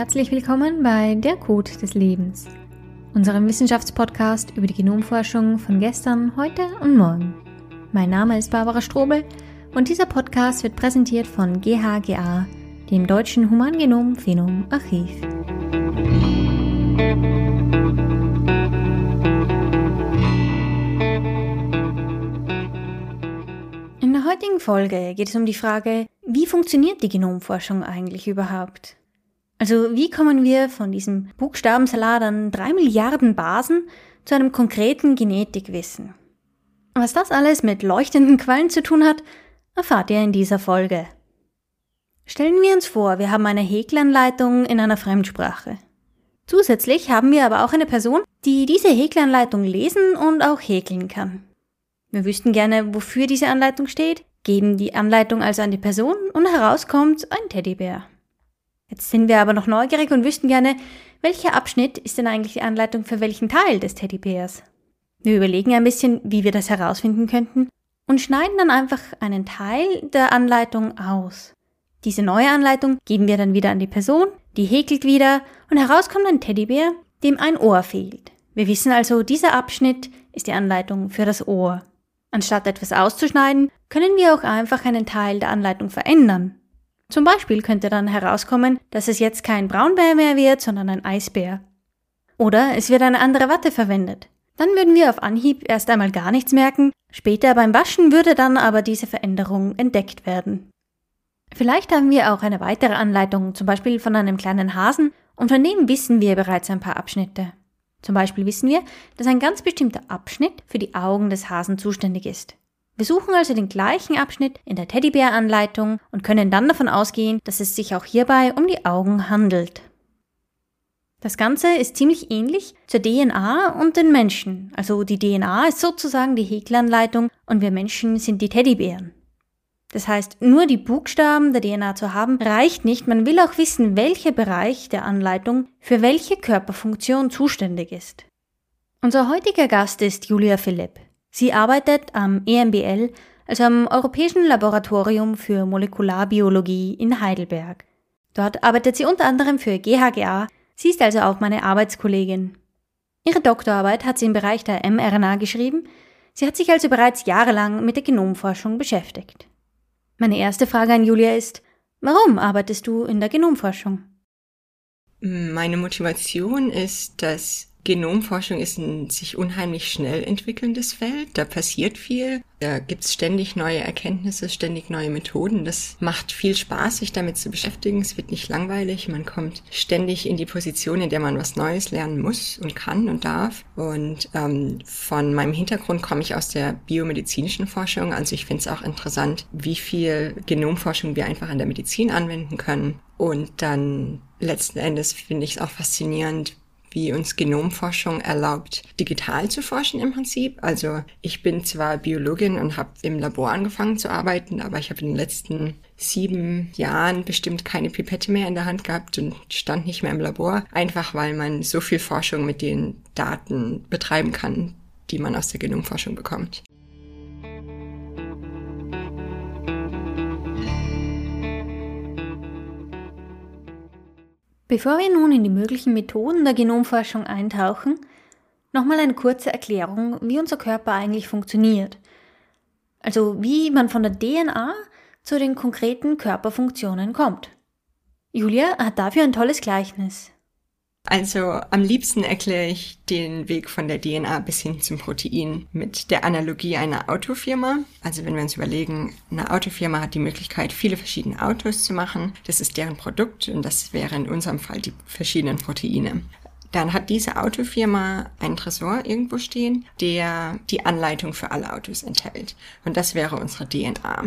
herzlich willkommen bei Der Code des Lebens, unserem Wissenschaftspodcast über die Genomforschung von gestern, heute und morgen. Mein Name ist Barbara Strobel und dieser Podcast wird präsentiert von GHGA, dem Deutschen Humangenom Phenom Archiv. In der heutigen Folge geht es um die Frage, wie funktioniert die Genomforschung eigentlich überhaupt? Also wie kommen wir von diesem Buchstabensalat an drei Milliarden Basen zu einem konkreten Genetikwissen? Was das alles mit leuchtenden Quallen zu tun hat, erfahrt ihr in dieser Folge. Stellen wir uns vor, wir haben eine Häkelanleitung in einer Fremdsprache. Zusätzlich haben wir aber auch eine Person, die diese Häkelanleitung lesen und auch häkeln kann. Wir wüssten gerne, wofür diese Anleitung steht, geben die Anleitung also an die Person und herauskommt ein Teddybär. Jetzt sind wir aber noch neugierig und wüssten gerne, welcher Abschnitt ist denn eigentlich die Anleitung für welchen Teil des Teddybärs? Wir überlegen ein bisschen, wie wir das herausfinden könnten und schneiden dann einfach einen Teil der Anleitung aus. Diese neue Anleitung geben wir dann wieder an die Person, die häkelt wieder und herauskommt ein Teddybär, dem ein Ohr fehlt. Wir wissen also, dieser Abschnitt ist die Anleitung für das Ohr. Anstatt etwas auszuschneiden, können wir auch einfach einen Teil der Anleitung verändern. Zum Beispiel könnte dann herauskommen, dass es jetzt kein Braunbär mehr wird, sondern ein Eisbär. Oder es wird eine andere Watte verwendet. Dann würden wir auf Anhieb erst einmal gar nichts merken, später beim Waschen würde dann aber diese Veränderung entdeckt werden. Vielleicht haben wir auch eine weitere Anleitung, zum Beispiel von einem kleinen Hasen, und von dem wissen wir bereits ein paar Abschnitte. Zum Beispiel wissen wir, dass ein ganz bestimmter Abschnitt für die Augen des Hasen zuständig ist. Wir suchen also den gleichen Abschnitt in der Teddybär-Anleitung und können dann davon ausgehen, dass es sich auch hierbei um die Augen handelt. Das Ganze ist ziemlich ähnlich zur DNA und den Menschen. Also die DNA ist sozusagen die Häkelanleitung und wir Menschen sind die Teddybären. Das heißt, nur die Buchstaben der DNA zu haben, reicht nicht. Man will auch wissen, welcher Bereich der Anleitung für welche Körperfunktion zuständig ist. Unser heutiger Gast ist Julia Philipp. Sie arbeitet am EMBL, also am Europäischen Laboratorium für Molekularbiologie in Heidelberg. Dort arbeitet sie unter anderem für GHGA, sie ist also auch meine Arbeitskollegin. Ihre Doktorarbeit hat sie im Bereich der mRNA geschrieben, sie hat sich also bereits jahrelang mit der Genomforschung beschäftigt. Meine erste Frage an Julia ist, warum arbeitest du in der Genomforschung? Meine Motivation ist, dass Genomforschung ist ein sich unheimlich schnell entwickelndes Feld. Da passiert viel. Da gibt's ständig neue Erkenntnisse, ständig neue Methoden. Das macht viel Spaß, sich damit zu beschäftigen. Es wird nicht langweilig. Man kommt ständig in die Position, in der man was Neues lernen muss und kann und darf. Und ähm, von meinem Hintergrund komme ich aus der biomedizinischen Forschung. Also ich finde es auch interessant, wie viel Genomforschung wir einfach in der Medizin anwenden können. Und dann letzten Endes finde ich es auch faszinierend, wie uns Genomforschung erlaubt, digital zu forschen im Prinzip. Also ich bin zwar Biologin und habe im Labor angefangen zu arbeiten, aber ich habe in den letzten sieben Jahren bestimmt keine Pipette mehr in der Hand gehabt und stand nicht mehr im Labor, einfach weil man so viel Forschung mit den Daten betreiben kann, die man aus der Genomforschung bekommt. Bevor wir nun in die möglichen Methoden der Genomforschung eintauchen, nochmal eine kurze Erklärung, wie unser Körper eigentlich funktioniert. Also wie man von der DNA zu den konkreten Körperfunktionen kommt. Julia hat dafür ein tolles Gleichnis. Also am liebsten erkläre ich den Weg von der DNA bis hin zum Protein mit der Analogie einer Autofirma. Also wenn wir uns überlegen, eine Autofirma hat die Möglichkeit, viele verschiedene Autos zu machen. Das ist deren Produkt und das wäre in unserem Fall die verschiedenen Proteine. Dann hat diese Autofirma einen Tresor irgendwo stehen, der die Anleitung für alle Autos enthält. Und das wäre unsere DNA.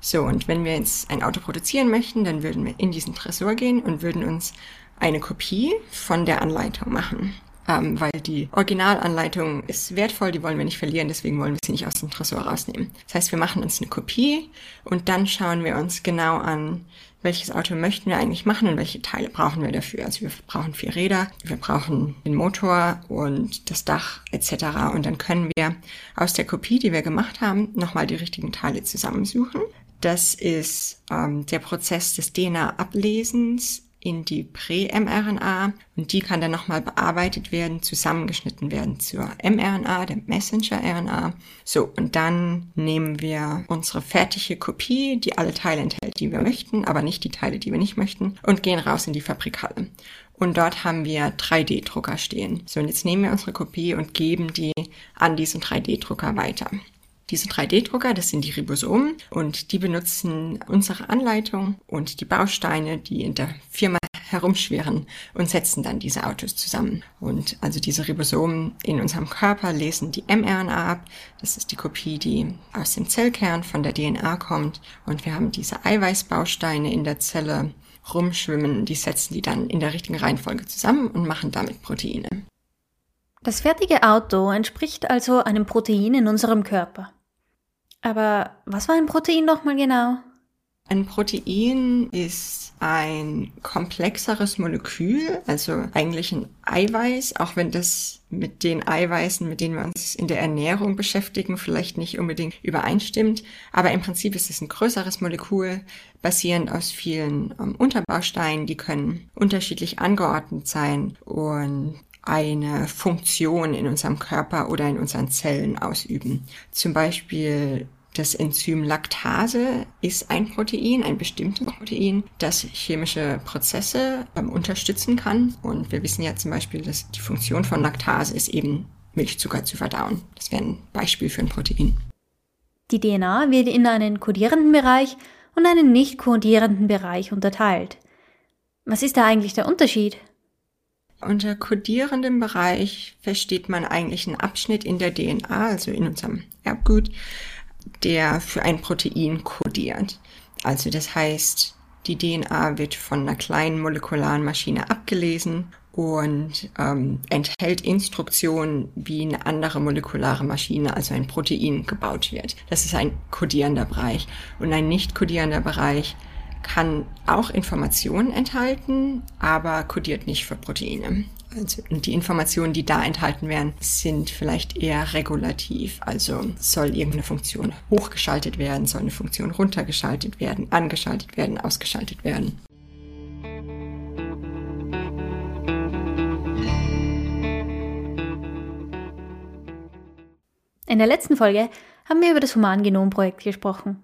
So, und wenn wir jetzt ein Auto produzieren möchten, dann würden wir in diesen Tresor gehen und würden uns eine Kopie von der Anleitung machen. Ähm, weil die Originalanleitung ist wertvoll, die wollen wir nicht verlieren, deswegen wollen wir sie nicht aus dem Tresor rausnehmen. Das heißt, wir machen uns eine Kopie und dann schauen wir uns genau an, welches Auto möchten wir eigentlich machen und welche Teile brauchen wir dafür. Also wir brauchen vier Räder, wir brauchen den Motor und das Dach etc. Und dann können wir aus der Kopie, die wir gemacht haben, nochmal die richtigen Teile zusammensuchen. Das ist ähm, der Prozess des DNA-Ablesens in die Prä-mRNA und die kann dann nochmal bearbeitet werden, zusammengeschnitten werden zur mRNA, der Messenger-RNA. So, und dann nehmen wir unsere fertige Kopie, die alle Teile enthält, die wir möchten, aber nicht die Teile, die wir nicht möchten, und gehen raus in die Fabrikhalle. Und dort haben wir 3D-Drucker stehen. So, und jetzt nehmen wir unsere Kopie und geben die an diesen 3D-Drucker weiter. Diese 3D-Drucker, das sind die Ribosomen und die benutzen unsere Anleitung und die Bausteine, die in der Firma herumschwirren und setzen dann diese Autos zusammen. Und also diese Ribosomen in unserem Körper lesen die mRNA ab. Das ist die Kopie, die aus dem Zellkern von der DNA kommt. Und wir haben diese Eiweißbausteine in der Zelle rumschwimmen. Die setzen die dann in der richtigen Reihenfolge zusammen und machen damit Proteine. Das fertige Auto entspricht also einem Protein in unserem Körper. Aber was war ein Protein nochmal genau? Ein Protein ist ein komplexeres Molekül, also eigentlich ein Eiweiß, auch wenn das mit den Eiweißen, mit denen wir uns in der Ernährung beschäftigen, vielleicht nicht unbedingt übereinstimmt. Aber im Prinzip ist es ein größeres Molekül, basierend aus vielen ähm, Unterbausteinen, die können unterschiedlich angeordnet sein und eine Funktion in unserem Körper oder in unseren Zellen ausüben. Zum Beispiel das Enzym Laktase ist ein Protein, ein bestimmtes Protein, das chemische Prozesse ähm, unterstützen kann. Und wir wissen ja zum Beispiel, dass die Funktion von Laktase ist eben Milchzucker zu verdauen. Das wäre ein Beispiel für ein Protein. Die DNA wird in einen kodierenden Bereich und einen nicht kodierenden Bereich unterteilt. Was ist da eigentlich der Unterschied? Unter kodierendem Bereich versteht man eigentlich einen Abschnitt in der DNA, also in unserem Erbgut, der für ein Protein kodiert. Also das heißt, die DNA wird von einer kleinen molekularen Maschine abgelesen und ähm, enthält Instruktionen, wie eine andere molekulare Maschine, also ein Protein, gebaut wird. Das ist ein kodierender Bereich. Und ein nicht kodierender Bereich kann auch Informationen enthalten, aber kodiert nicht für Proteine. Also, die Informationen, die da enthalten werden, sind vielleicht eher regulativ. Also soll irgendeine Funktion hochgeschaltet werden, soll eine Funktion runtergeschaltet werden, angeschaltet werden, ausgeschaltet werden. In der letzten Folge haben wir über das Humangenom-Projekt gesprochen.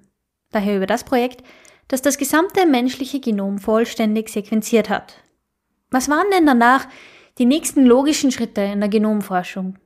Daher über das Projekt, das das gesamte menschliche Genom vollständig sequenziert hat. Was waren denn danach die nächsten logischen Schritte in der Genomforschung?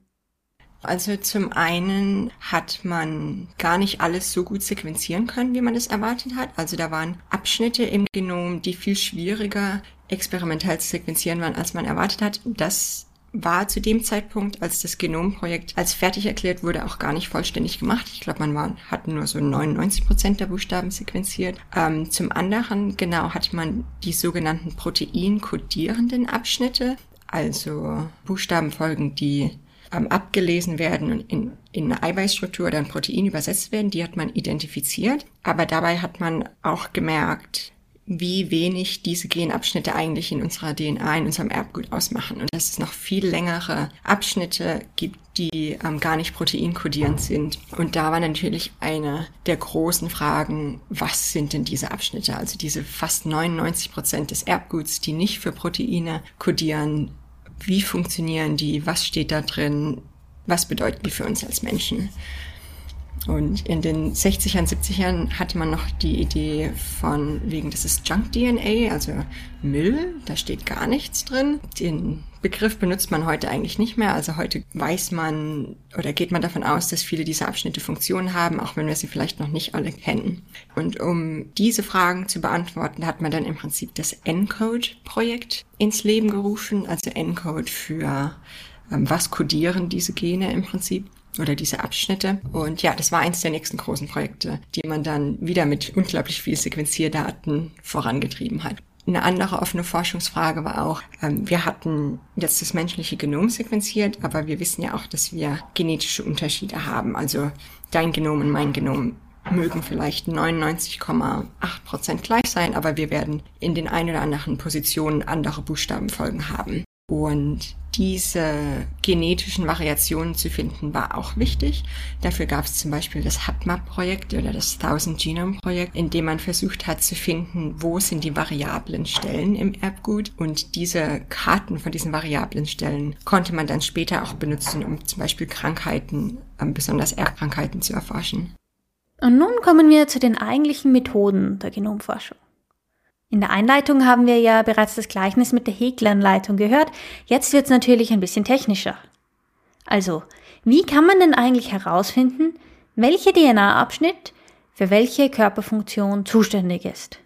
Also zum einen hat man gar nicht alles so gut sequenzieren können, wie man es erwartet hat. Also da waren Abschnitte im Genom, die viel schwieriger experimentell zu sequenzieren waren, als man erwartet hat. Das war zu dem Zeitpunkt, als das Genomprojekt als fertig erklärt wurde, auch gar nicht vollständig gemacht. Ich glaube, man war, hat nur so 99 Prozent der Buchstaben sequenziert. Ähm, zum anderen, genau, hat man die sogenannten proteinkodierenden Abschnitte, also Buchstabenfolgen, die ähm, abgelesen werden und in, in eine Eiweißstruktur oder ein Protein übersetzt werden, die hat man identifiziert. Aber dabei hat man auch gemerkt, wie wenig diese Genabschnitte eigentlich in unserer DNA, in unserem Erbgut ausmachen. Und dass es noch viel längere Abschnitte gibt, die ähm, gar nicht proteinkodierend sind. Und da war natürlich eine der großen Fragen, was sind denn diese Abschnitte? Also diese fast 99 Prozent des Erbguts, die nicht für Proteine kodieren. Wie funktionieren die? Was steht da drin? Was bedeuten die für uns als Menschen? Und in den 60ern, 70ern hatte man noch die Idee von wegen, das ist Junk-DNA, also Müll, da steht gar nichts drin. Den Begriff benutzt man heute eigentlich nicht mehr. Also heute weiß man oder geht man davon aus, dass viele dieser Abschnitte Funktionen haben, auch wenn wir sie vielleicht noch nicht alle kennen. Und um diese Fragen zu beantworten, hat man dann im Prinzip das ENCODE-Projekt ins Leben gerufen. Also ENCODE für ähm, was kodieren diese Gene im Prinzip oder diese Abschnitte. Und ja, das war eins der nächsten großen Projekte, die man dann wieder mit unglaublich viel Sequenzierdaten vorangetrieben hat. Eine andere offene Forschungsfrage war auch, ähm, wir hatten jetzt das menschliche Genom sequenziert, aber wir wissen ja auch, dass wir genetische Unterschiede haben. Also dein Genom und mein Genom mögen vielleicht 99,8 Prozent gleich sein, aber wir werden in den ein oder anderen Positionen andere Buchstabenfolgen haben. Und diese genetischen Variationen zu finden, war auch wichtig. Dafür gab es zum Beispiel das HapMap-Projekt oder das Thousand Genome-Projekt, in dem man versucht hat zu finden, wo sind die variablen Stellen im Erbgut. Und diese Karten von diesen variablen Stellen konnte man dann später auch benutzen, um zum Beispiel Krankheiten, ähm, besonders Erbkrankheiten zu erforschen. Und nun kommen wir zu den eigentlichen Methoden der Genomforschung. In der Einleitung haben wir ja bereits das Gleichnis mit der Häkleranleitung gehört. Jetzt wird es natürlich ein bisschen technischer. Also, wie kann man denn eigentlich herausfinden, welcher DNA-Abschnitt für welche Körperfunktion zuständig ist?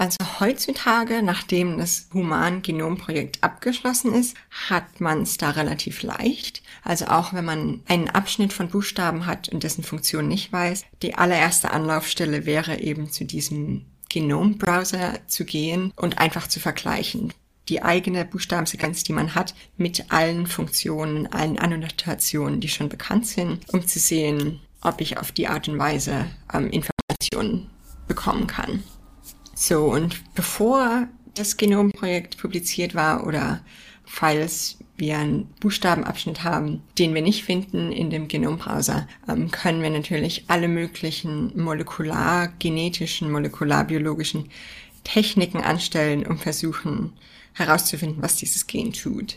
Also heutzutage, nachdem das Human-Genom-Projekt abgeschlossen ist, hat man es da relativ leicht. Also auch wenn man einen Abschnitt von Buchstaben hat und dessen Funktion nicht weiß, die allererste Anlaufstelle wäre eben zu diesem Genombrowser zu gehen und einfach zu vergleichen. Die eigene Buchstabensequenz, die man hat, mit allen Funktionen, allen Annotationen, die schon bekannt sind, um zu sehen, ob ich auf die Art und Weise ähm, Informationen bekommen kann. So, und bevor das Genomprojekt publiziert war oder falls wir einen Buchstabenabschnitt haben, den wir nicht finden in dem Genombrowser, ähm, können wir natürlich alle möglichen molekulargenetischen, molekularbiologischen Techniken anstellen, um versuchen herauszufinden, was dieses Gen tut.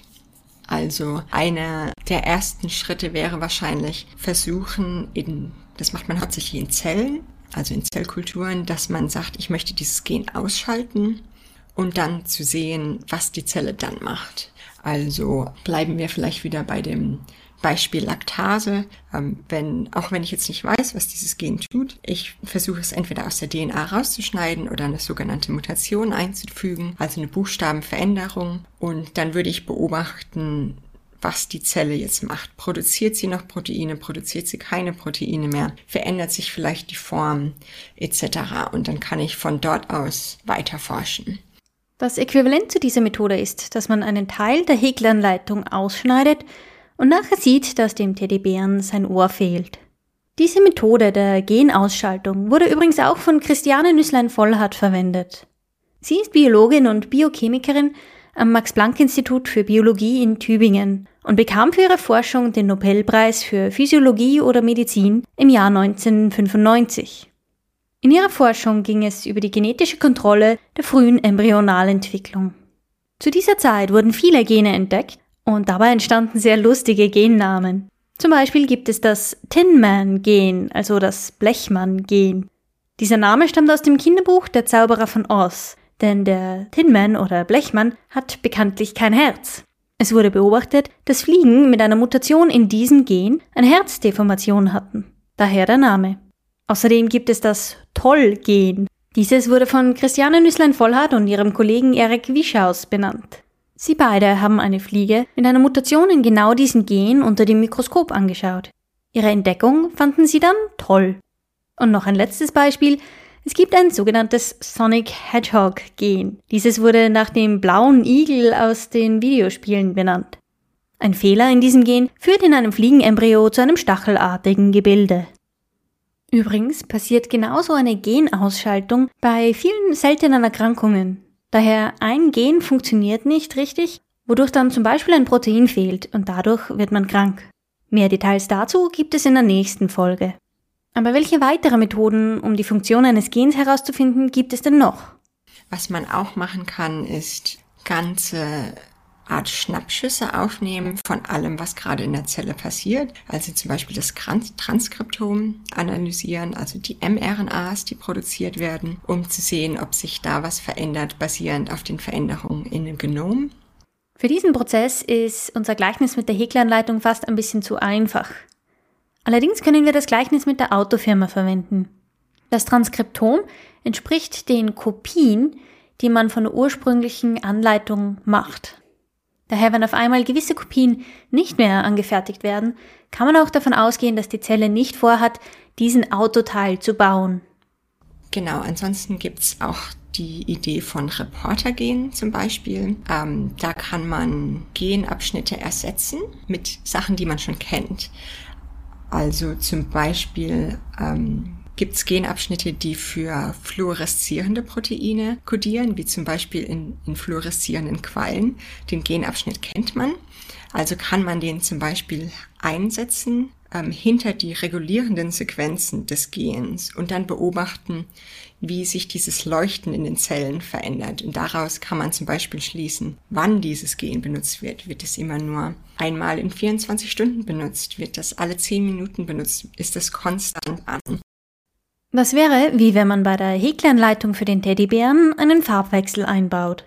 Also einer der ersten Schritte wäre wahrscheinlich versuchen, in, das macht man hauptsächlich in Zellen, also in Zellkulturen, dass man sagt, ich möchte dieses Gen ausschalten und dann zu sehen, was die Zelle dann macht. Also bleiben wir vielleicht wieder bei dem Beispiel Laktase. Ähm, wenn, auch wenn ich jetzt nicht weiß, was dieses Gen tut, ich versuche es entweder aus der DNA rauszuschneiden oder eine sogenannte Mutation einzufügen, also eine Buchstabenveränderung. Und dann würde ich beobachten, was die Zelle jetzt macht. Produziert sie noch Proteine, produziert sie keine Proteine mehr, verändert sich vielleicht die Form etc. Und dann kann ich von dort aus weiter forschen. Das Äquivalent zu dieser Methode ist, dass man einen Teil der Häkleranleitung ausschneidet und nachher sieht, dass dem Teddybären sein Ohr fehlt. Diese Methode der Genausschaltung wurde übrigens auch von Christiane Nüsslein-Vollhardt verwendet. Sie ist Biologin und Biochemikerin am Max-Planck-Institut für Biologie in Tübingen und bekam für ihre Forschung den Nobelpreis für Physiologie oder Medizin im Jahr 1995. In ihrer Forschung ging es über die genetische Kontrolle der frühen Embryonalentwicklung. Zu dieser Zeit wurden viele Gene entdeckt und dabei entstanden sehr lustige Gennamen. Zum Beispiel gibt es das Tin Man Gen, also das Blechmann Gen. Dieser Name stammt aus dem Kinderbuch Der Zauberer von Oz, denn der Tin Man oder Blechmann hat bekanntlich kein Herz. Es wurde beobachtet, dass Fliegen mit einer Mutation in diesem Gen eine Herzdeformation hatten. Daher der Name. Außerdem gibt es das Toll-Gen. Dieses wurde von Christiane Nüsslein-Vollhardt und ihrem Kollegen Erik Wischaus benannt. Sie beide haben eine Fliege mit einer Mutation in genau diesem Gen unter dem Mikroskop angeschaut. Ihre Entdeckung fanden sie dann toll. Und noch ein letztes Beispiel. Es gibt ein sogenanntes Sonic Hedgehog Gen. Dieses wurde nach dem blauen Igel aus den Videospielen benannt. Ein Fehler in diesem Gen führt in einem Fliegenembryo zu einem stachelartigen Gebilde. Übrigens passiert genauso eine Genausschaltung bei vielen seltenen Erkrankungen. Daher ein Gen funktioniert nicht richtig, wodurch dann zum Beispiel ein Protein fehlt und dadurch wird man krank. Mehr Details dazu gibt es in der nächsten Folge. Aber welche weitere Methoden, um die Funktion eines Gens herauszufinden, gibt es denn noch? Was man auch machen kann, ist ganze Art Schnappschüsse aufnehmen von allem, was gerade in der Zelle passiert. Also zum Beispiel das Transkriptom analysieren, also die mRNAs, die produziert werden, um zu sehen, ob sich da was verändert, basierend auf den Veränderungen in dem Genom. Für diesen Prozess ist unser Gleichnis mit der Häkleranleitung fast ein bisschen zu einfach. Allerdings können wir das Gleichnis mit der Autofirma verwenden. Das Transkriptom entspricht den Kopien, die man von der ursprünglichen Anleitung macht. Daher, wenn auf einmal gewisse Kopien nicht mehr angefertigt werden, kann man auch davon ausgehen, dass die Zelle nicht vorhat, diesen Autoteil zu bauen. Genau, ansonsten gibt's auch die Idee von Reportergen zum Beispiel. Ähm, da kann man Genabschnitte ersetzen mit Sachen, die man schon kennt. Also zum Beispiel ähm, gibt es Genabschnitte, die für fluoreszierende Proteine kodieren, wie zum Beispiel in, in fluoreszierenden Quallen. Den Genabschnitt kennt man. Also kann man den zum Beispiel einsetzen ähm, hinter die regulierenden Sequenzen des Gens und dann beobachten, wie sich dieses Leuchten in den Zellen verändert. Und daraus kann man zum Beispiel schließen, wann dieses Gen benutzt wird. Wird es immer nur einmal in 24 Stunden benutzt? Wird das alle 10 Minuten benutzt? Ist das konstant an? Das wäre, wie wenn man bei der Häkelanleitung für den Teddybären einen Farbwechsel einbaut.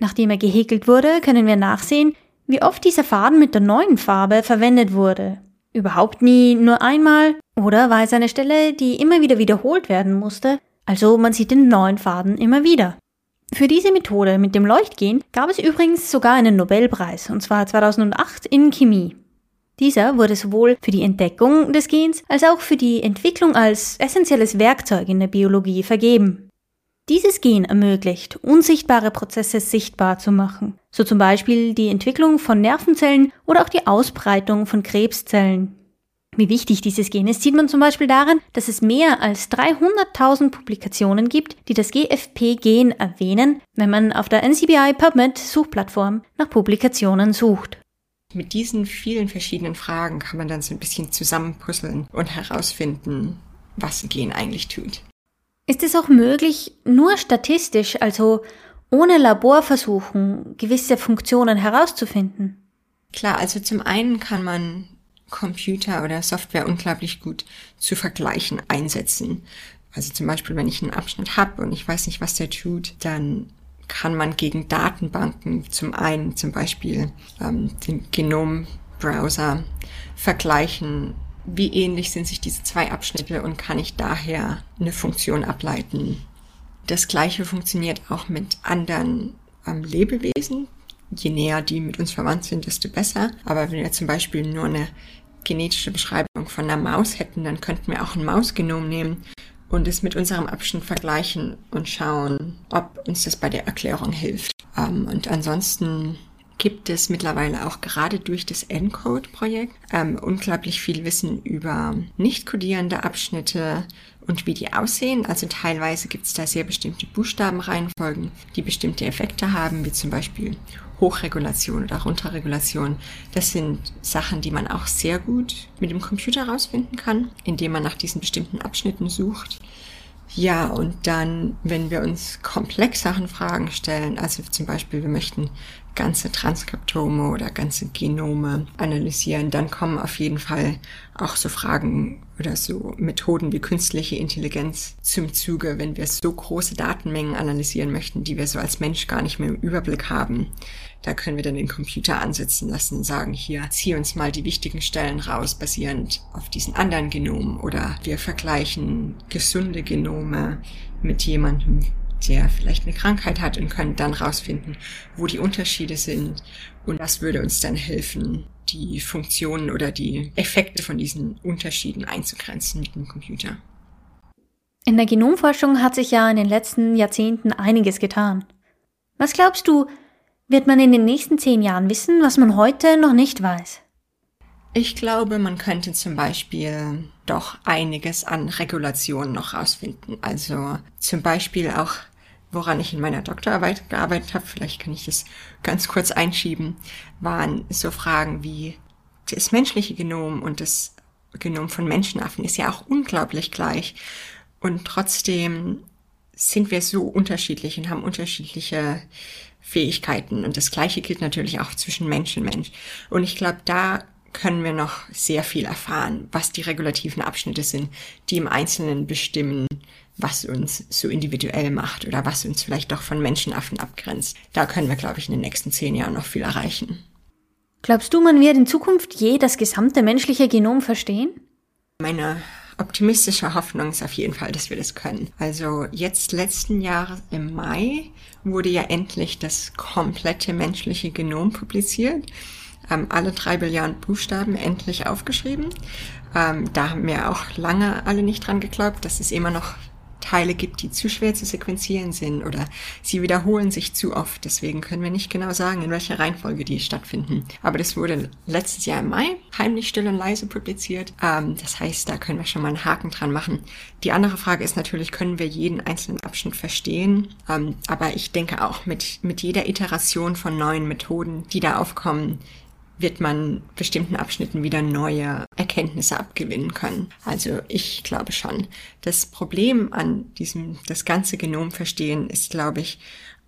Nachdem er gehäkelt wurde, können wir nachsehen, wie oft dieser Faden mit der neuen Farbe verwendet wurde. Überhaupt nie nur einmal oder war es eine Stelle, die immer wieder wiederholt werden musste, also man sieht den neuen Faden immer wieder. Für diese Methode mit dem Leuchtgen gab es übrigens sogar einen Nobelpreis, und zwar 2008 in Chemie. Dieser wurde sowohl für die Entdeckung des Gens als auch für die Entwicklung als essentielles Werkzeug in der Biologie vergeben. Dieses Gen ermöglicht, unsichtbare Prozesse sichtbar zu machen, so zum Beispiel die Entwicklung von Nervenzellen oder auch die Ausbreitung von Krebszellen. Wie wichtig dieses Gen ist, sieht man zum Beispiel daran, dass es mehr als 300.000 Publikationen gibt, die das GFP-Gen erwähnen, wenn man auf der NCBI PubMed Suchplattform nach Publikationen sucht. Mit diesen vielen verschiedenen Fragen kann man dann so ein bisschen zusammenpuzzeln und herausfinden, was ein Gen eigentlich tut. Ist es auch möglich, nur statistisch, also ohne Laborversuchen, gewisse Funktionen herauszufinden? Klar, also zum einen kann man Computer oder Software unglaublich gut zu vergleichen einsetzen. Also zum Beispiel, wenn ich einen Abschnitt habe und ich weiß nicht, was der tut, dann kann man gegen Datenbanken zum einen zum Beispiel ähm, den Genombrowser vergleichen, wie ähnlich sind sich diese zwei Abschnitte und kann ich daher eine Funktion ableiten. Das gleiche funktioniert auch mit anderen ähm, Lebewesen. Je näher die mit uns verwandt sind, desto besser. Aber wenn wir zum Beispiel nur eine genetische Beschreibung von einer Maus hätten, dann könnten wir auch ein Mausgenom nehmen und es mit unserem Abschnitt vergleichen und schauen, ob uns das bei der Erklärung hilft. Ähm, und ansonsten gibt es mittlerweile auch gerade durch das ENCODE-Projekt ähm, unglaublich viel Wissen über nicht kodierende Abschnitte und wie die aussehen. Also teilweise gibt es da sehr bestimmte Buchstabenreihenfolgen, die bestimmte Effekte haben, wie zum Beispiel Hochregulation oder Runterregulation. Das sind Sachen, die man auch sehr gut mit dem Computer herausfinden kann, indem man nach diesen bestimmten Abschnitten sucht. Ja, und dann, wenn wir uns komplexeren Fragen stellen, also zum Beispiel, wir möchten ganze Transkriptome oder ganze Genome analysieren, dann kommen auf jeden Fall auch so Fragen oder so Methoden wie künstliche Intelligenz zum Zuge, wenn wir so große Datenmengen analysieren möchten, die wir so als Mensch gar nicht mehr im Überblick haben. Da können wir dann den Computer ansetzen lassen und sagen, hier, zieh uns mal die wichtigen Stellen raus, basierend auf diesen anderen Genomen. Oder wir vergleichen gesunde Genome mit jemandem, der vielleicht eine Krankheit hat und können dann rausfinden, wo die Unterschiede sind. Und das würde uns dann helfen, die Funktionen oder die Effekte von diesen Unterschieden einzugrenzen mit dem Computer. In der Genomforschung hat sich ja in den letzten Jahrzehnten einiges getan. Was glaubst du, wird man in den nächsten zehn Jahren wissen, was man heute noch nicht weiß? Ich glaube, man könnte zum Beispiel doch einiges an Regulationen noch rausfinden. Also zum Beispiel auch, woran ich in meiner Doktorarbeit gearbeitet habe, vielleicht kann ich das ganz kurz einschieben, waren so Fragen wie das menschliche Genom und das Genom von Menschenaffen ist ja auch unglaublich gleich. Und trotzdem sind wir so unterschiedlich und haben unterschiedliche Fähigkeiten. Und das Gleiche gilt natürlich auch zwischen Mensch und Mensch. Und ich glaube, da können wir noch sehr viel erfahren, was die regulativen Abschnitte sind, die im Einzelnen bestimmen, was uns so individuell macht oder was uns vielleicht doch von Menschenaffen abgrenzt. Da können wir, glaube ich, in den nächsten zehn Jahren noch viel erreichen. Glaubst du, man wird in Zukunft je das gesamte menschliche Genom verstehen? Meine optimistische Hoffnung ist auf jeden Fall, dass wir das können. Also jetzt letzten Jahres im Mai wurde ja endlich das komplette menschliche Genom publiziert ähm, alle drei Billiarden Buchstaben endlich aufgeschrieben. Ähm, da haben wir auch lange alle nicht dran geglaubt. Das ist immer noch Teile gibt, die zu schwer zu sequenzieren sind oder sie wiederholen sich zu oft. Deswegen können wir nicht genau sagen, in welcher Reihenfolge die stattfinden. Aber das wurde letztes Jahr im Mai heimlich still und leise publiziert. Ähm, das heißt, da können wir schon mal einen Haken dran machen. Die andere Frage ist natürlich, können wir jeden einzelnen Abschnitt verstehen? Ähm, aber ich denke auch mit, mit jeder Iteration von neuen Methoden, die da aufkommen, wird man bestimmten Abschnitten wieder neue Erkenntnisse abgewinnen können. Also ich glaube schon. Das Problem an diesem, das ganze Genom verstehen ist, glaube ich,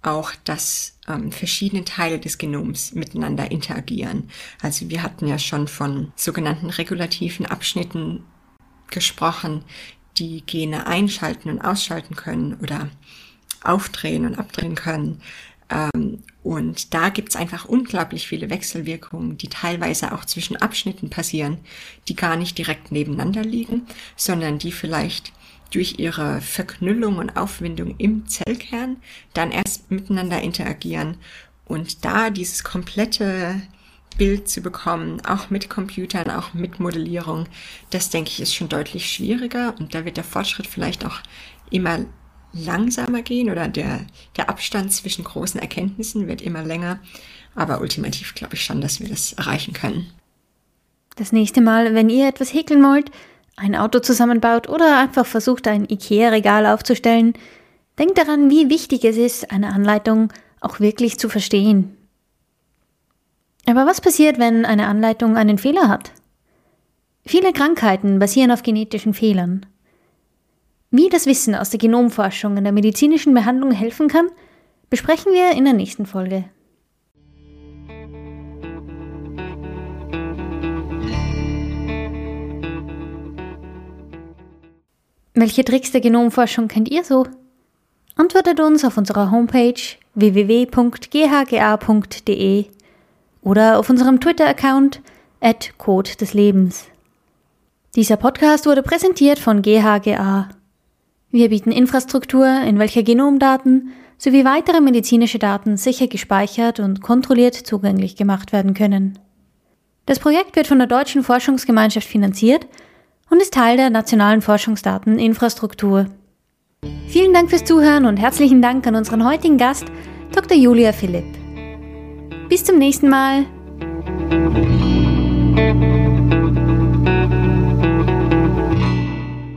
auch, dass ähm, verschiedene Teile des Genoms miteinander interagieren. Also wir hatten ja schon von sogenannten regulativen Abschnitten gesprochen, die Gene einschalten und ausschalten können oder aufdrehen und abdrehen können. Ähm, und da gibt's einfach unglaublich viele Wechselwirkungen, die teilweise auch zwischen Abschnitten passieren, die gar nicht direkt nebeneinander liegen, sondern die vielleicht durch ihre Verknüllung und Aufwindung im Zellkern dann erst miteinander interagieren. Und da dieses komplette Bild zu bekommen, auch mit Computern, auch mit Modellierung, das denke ich ist schon deutlich schwieriger. Und da wird der Fortschritt vielleicht auch immer langsamer gehen oder der, der Abstand zwischen großen Erkenntnissen wird immer länger. Aber ultimativ glaube ich schon, dass wir das erreichen können. Das nächste Mal, wenn ihr etwas häkeln wollt, ein Auto zusammenbaut oder einfach versucht, ein IKEA-Regal aufzustellen, denkt daran, wie wichtig es ist, eine Anleitung auch wirklich zu verstehen. Aber was passiert, wenn eine Anleitung einen Fehler hat? Viele Krankheiten basieren auf genetischen Fehlern. Wie das Wissen aus der Genomforschung in der medizinischen Behandlung helfen kann, besprechen wir in der nächsten Folge. Welche Tricks der Genomforschung kennt ihr so? Antwortet uns auf unserer Homepage www.ghga.de oder auf unserem Twitter-Account at Code des Lebens. Dieser Podcast wurde präsentiert von GHGA. Wir bieten Infrastruktur, in welcher Genomdaten sowie weitere medizinische Daten sicher gespeichert und kontrolliert zugänglich gemacht werden können. Das Projekt wird von der Deutschen Forschungsgemeinschaft finanziert und ist Teil der nationalen Forschungsdateninfrastruktur. Vielen Dank fürs Zuhören und herzlichen Dank an unseren heutigen Gast, Dr. Julia Philipp. Bis zum nächsten Mal.